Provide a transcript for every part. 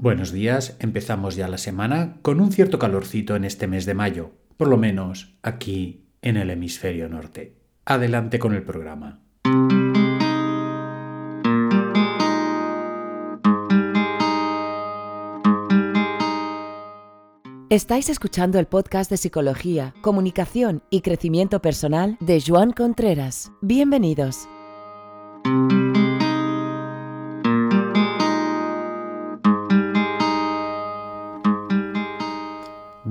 Buenos días, empezamos ya la semana con un cierto calorcito en este mes de mayo, por lo menos aquí en el hemisferio norte. Adelante con el programa. Estáis escuchando el podcast de Psicología, Comunicación y Crecimiento Personal de Joan Contreras. Bienvenidos.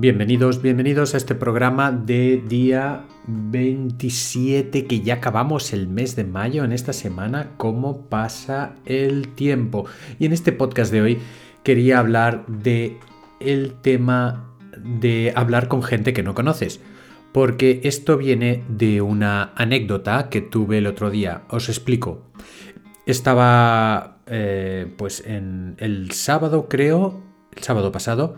Bienvenidos, bienvenidos a este programa de día 27 que ya acabamos el mes de mayo en esta semana, cómo pasa el tiempo. Y en este podcast de hoy quería hablar de el tema de hablar con gente que no conoces, porque esto viene de una anécdota que tuve el otro día. Os explico. Estaba eh, pues en el sábado creo, el sábado pasado,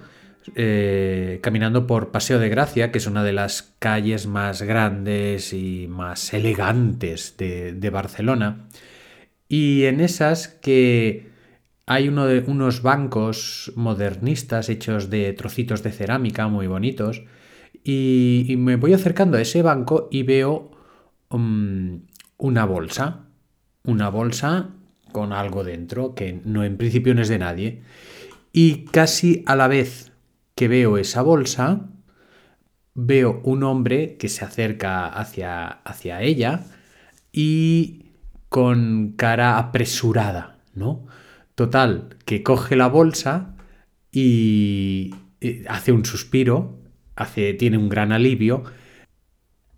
eh, caminando por Paseo de Gracia, que es una de las calles más grandes y más elegantes de, Barcelona. Y en esas que hay uno de, unos bancos modernistas hechos de trocitos de cerámica muy bonitos. Y, me voy acercando a ese banco y veo um, una bolsa. Una bolsa con algo dentro que no en principio no es de nadie. Y casi a la vez que veo esa bolsa, veo un hombre que se acerca hacia, hacia ella y con cara apresurada, ¿no? Total, que coge la bolsa y hace un suspiro, hace, tiene un gran alivio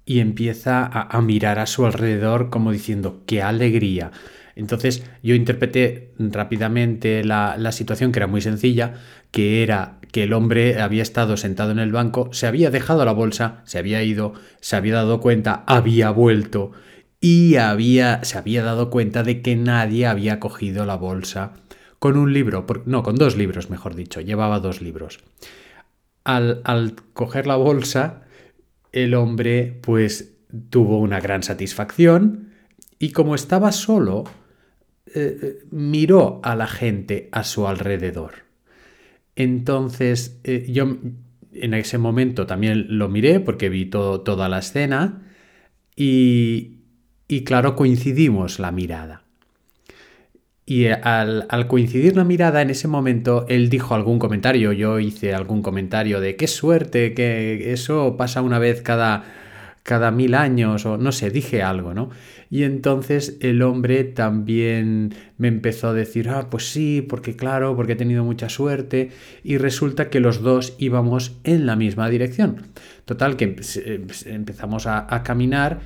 y empieza a, mirar a su alrededor como diciendo, qué alegría. Entonces yo interpreté rápidamente la, la situación que era muy sencilla, que era que el hombre había estado sentado en el banco, se había dejado la bolsa, se había ido, se había dado cuenta, había vuelto y había, se había dado cuenta de que nadie había cogido la bolsa con un libro, no, con dos libros, mejor dicho, llevaba dos libros. Al, al coger la bolsa, el hombre pues tuvo una gran satisfacción y como estaba solo, eh, eh, miró a la gente a su alrededor. Entonces, eh, yo en ese momento también lo miré porque vi toda la escena y, claro, coincidimos la mirada. Y al, al, coincidir la mirada en ese momento, él dijo algún comentario, yo hice algún comentario de qué suerte, que eso pasa una vez cada cada mil años o no sé, dije algo, ¿no? Y entonces el hombre también me empezó a decir, ah, pues sí, porque claro, porque he tenido mucha suerte y resulta que los dos íbamos en la misma dirección. Total, que eh, empezamos a, a caminar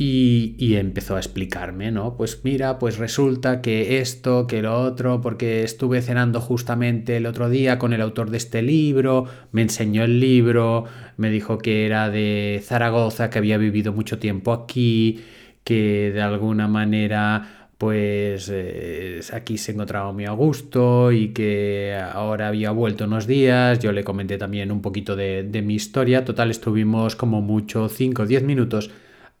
y, empezó a explicarme, ¿no? Pues mira, pues resulta que esto, que lo otro, porque estuve cenando justamente el otro día con el autor de este libro, me enseñó el libro, me dijo que era de Zaragoza, que había vivido mucho tiempo aquí, que de alguna manera pues eh, aquí se encontraba muy a gusto y que ahora había vuelto unos días. Yo le comenté también un poquito de, de mi historia. Total, estuvimos como mucho 5 o 10 minutos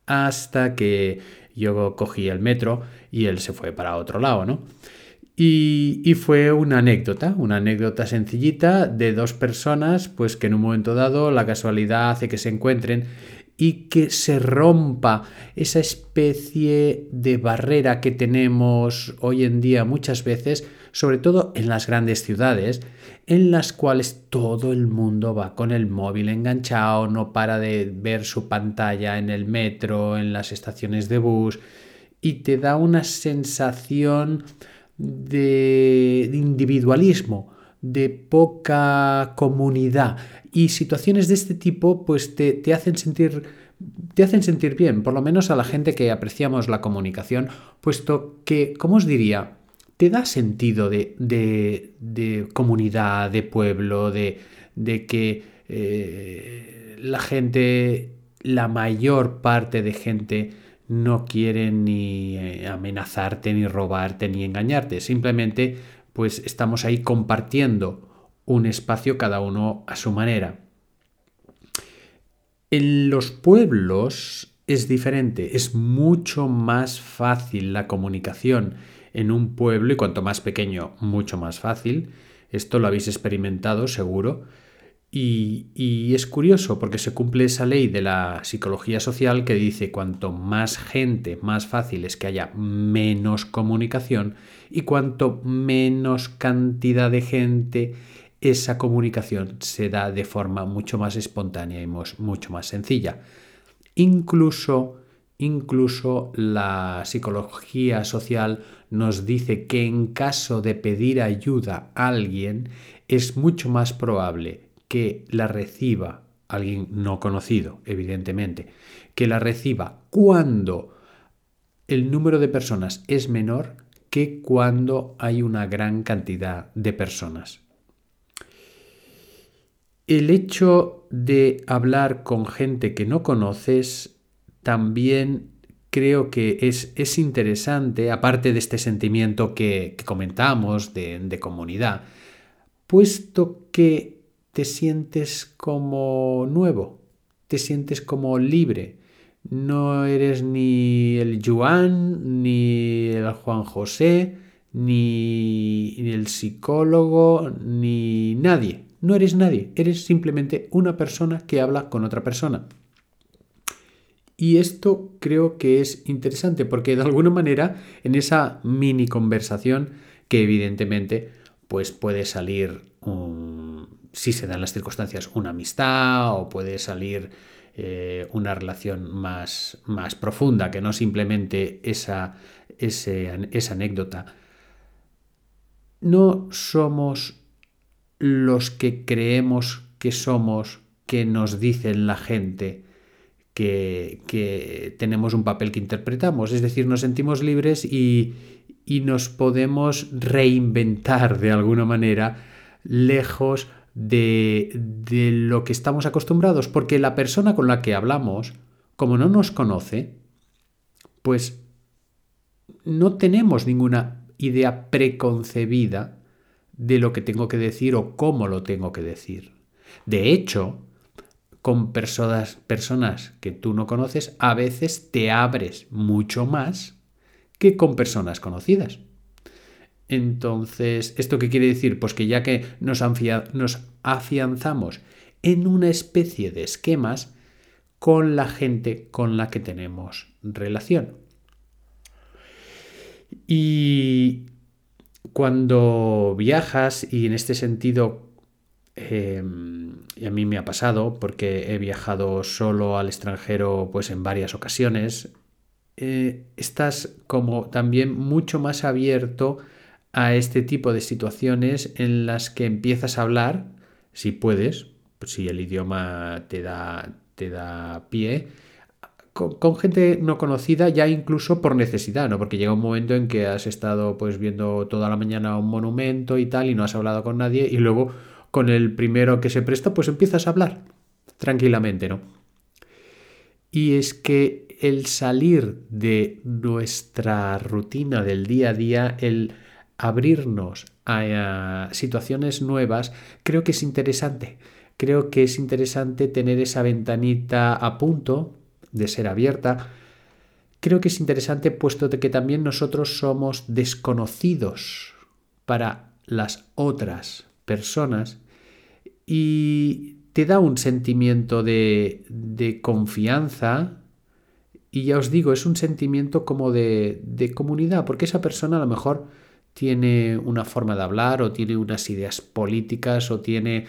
hasta que yo cogí el metro y él se fue para otro lado, ¿no? Y, fue una anécdota, una anécdota sencillita de dos personas, pues que en un momento dado la casualidad hace que se encuentren y que se rompa esa especie de barrera que tenemos hoy en día muchas veces, sobre todo en las grandes ciudades, en las cuales todo el mundo va con el móvil enganchado, no para de ver su pantalla en el metro, en las estaciones de bus, y te da una sensación de, individualismo, de poca comunidad. Y situaciones de este tipo pues te, te hacen sentir te hacen sentir bien, por lo menos a la gente que apreciamos la comunicación, puesto que, ¿cómo os diría? Te da sentido de, de, comunidad, de pueblo, de, de que eh, la gente, la mayor parte de gente no quiere ni eh, amenazarte, ni robarte, ni engañarte. Simplemente, pues estamos ahí compartiendo un espacio cada uno a su manera. En los pueblos es diferente, es mucho más fácil la comunicación en un pueblo, y cuanto más pequeño, mucho más fácil, Esto lo habéis experimentado seguro. Y, es curioso porque se cumple esa ley de la psicología social que dice cuanto más gente, más fácil es que haya menos comunicación y cuanto menos cantidad de gente, esa comunicación se da de forma mucho más espontánea y mucho más sencilla. Incluso, incluso la psicología social nos dice que en caso de pedir ayuda a alguien es mucho más probable que la reciba alguien no conocido, evidentemente, que la reciba cuando el número de personas es menor que cuando hay una gran cantidad de personas. El hecho de hablar con gente que no conoces también creo que es, es interesante, aparte de este sentimiento que, comentamos de, de comunidad, puesto que te sientes como nuevo, te sientes como libre. No eres ni el Juan, ni el Juan José, ni, el psicólogo, ni nadie. No eres nadie, eres simplemente una persona que habla con otra persona. Y esto creo que es interesante porque de alguna manera en esa mini conversación que evidentemente pues puede salir si se dan las circunstancias, una amistad o puede salir eh, una relación más, más, profunda que no simplemente esa, esa anécdota. No somos los que creemos que somos, que nos dicen la gente que, tenemos un papel que interpretamos. Es decir, nos sentimos libres y, y nos podemos reinventar de alguna manera lejos de, lo que estamos acostumbrados, porque la persona con la que hablamos, como no nos conoce, pues no tenemos ninguna idea preconcebida de lo que tengo que decir o cómo lo tengo que decir. De hecho, con personas, personas que tú no conoces, a veces te abres mucho más que con personas conocidas. Entonces, ¿esto qué quiere decir? Pues que ya que nos, afianzamos en una especie de esquemas con la gente con la que tenemos relación. Y cuando viajas, y en este sentido, em, a mí me ha pasado, porque he viajado solo al extranjero pues en varias ocasiones, eh, estás como también mucho más abierto a este tipo de situaciones en las que empiezas a hablar, si puedes, si el idioma te da, te da pie, con, gente no conocida ya incluso por necesidad, ¿no? Porque llega un momento en que has estado pues viendo toda la mañana un monumento y tal y no has hablado con nadie y luego con el primero que se presta pues empiezas a hablar tranquilamente, ¿no? Y es que el salir de nuestra rutina del día a día, el abrirnos a, situaciones nuevas, creo que es interesante. Creo que es interesante tener esa ventanita a punto de ser abierta. Creo que es interesante puesto que también nosotros somos desconocidos para las otras personas y te da un sentimiento de, confianza. Y ya os digo, es un sentimiento como de, de comunidad, porque esa persona a lo mejor tiene una forma de hablar o tiene unas ideas políticas o tiene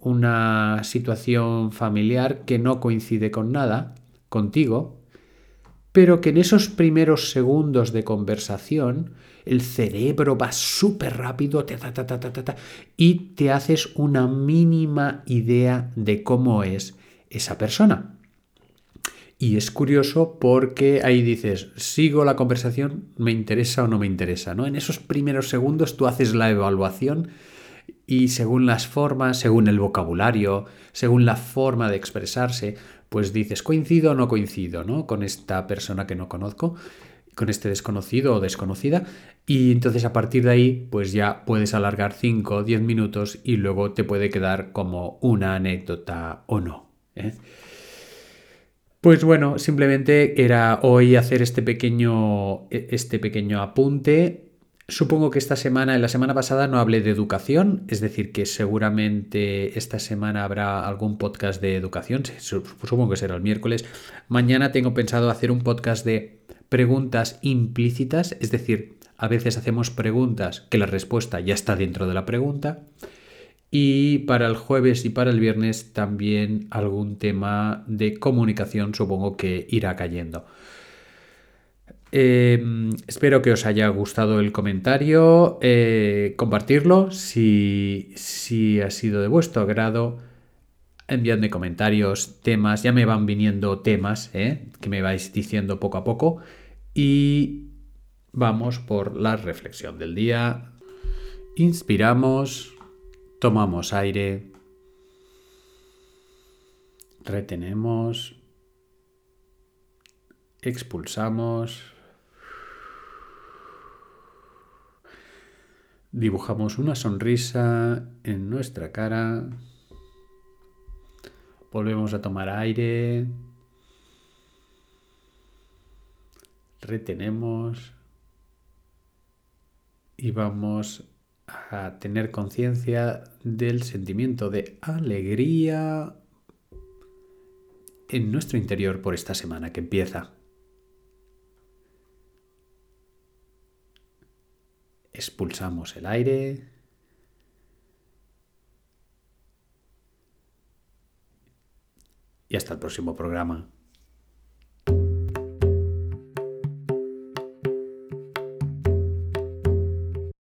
una situación familiar que no coincide con nada contigo, pero que en esos primeros segundos de conversación el cerebro va súper rápido y te haces una mínima idea de cómo es esa persona. Y es curioso porque ahí dices, sigo la conversación, me interesa o no me interesa, ¿no? En esos primeros segundos tú haces la evaluación y según las formas, según el vocabulario, según la forma de expresarse, pues dices, coincido o no coincido, ¿no? Con esta persona que no conozco, con este desconocido o desconocida, y entonces a partir de ahí, pues ya puedes alargar 5 o 10 minutos y luego te puede quedar como una anécdota o no. ¿eh? Pues bueno, simplemente era hoy hacer este pequeño, e, este pequeño apunte. Supongo que esta semana, en la semana pasada no hablé de educación, es decir, que seguramente esta semana habrá algún podcast de educación, supongo que será el miércoles. Mañana tengo pensado hacer un podcast de preguntas implícitas, es decir, a veces hacemos preguntas que la respuesta ya está dentro de la pregunta. Y para el jueves y para el viernes también algún tema de comunicación supongo que irá cayendo. Em, espero que os haya gustado el comentario, eh, compartirlo si, si ha sido de vuestro agrado. Enviadme comentarios, temas, ya me van viniendo temas eh, que me vais diciendo poco a poco. Y vamos por la reflexión del día. Inspiramos, tomamos aire, retenemos, expulsamos. Dibujamos una sonrisa en nuestra cara. Volvemos a tomar aire. Retenemos. Y vamos a tener conciencia del sentimiento de alegría en nuestro interior por esta semana que empieza. Expulsamos el aire. Y hasta el próximo programa.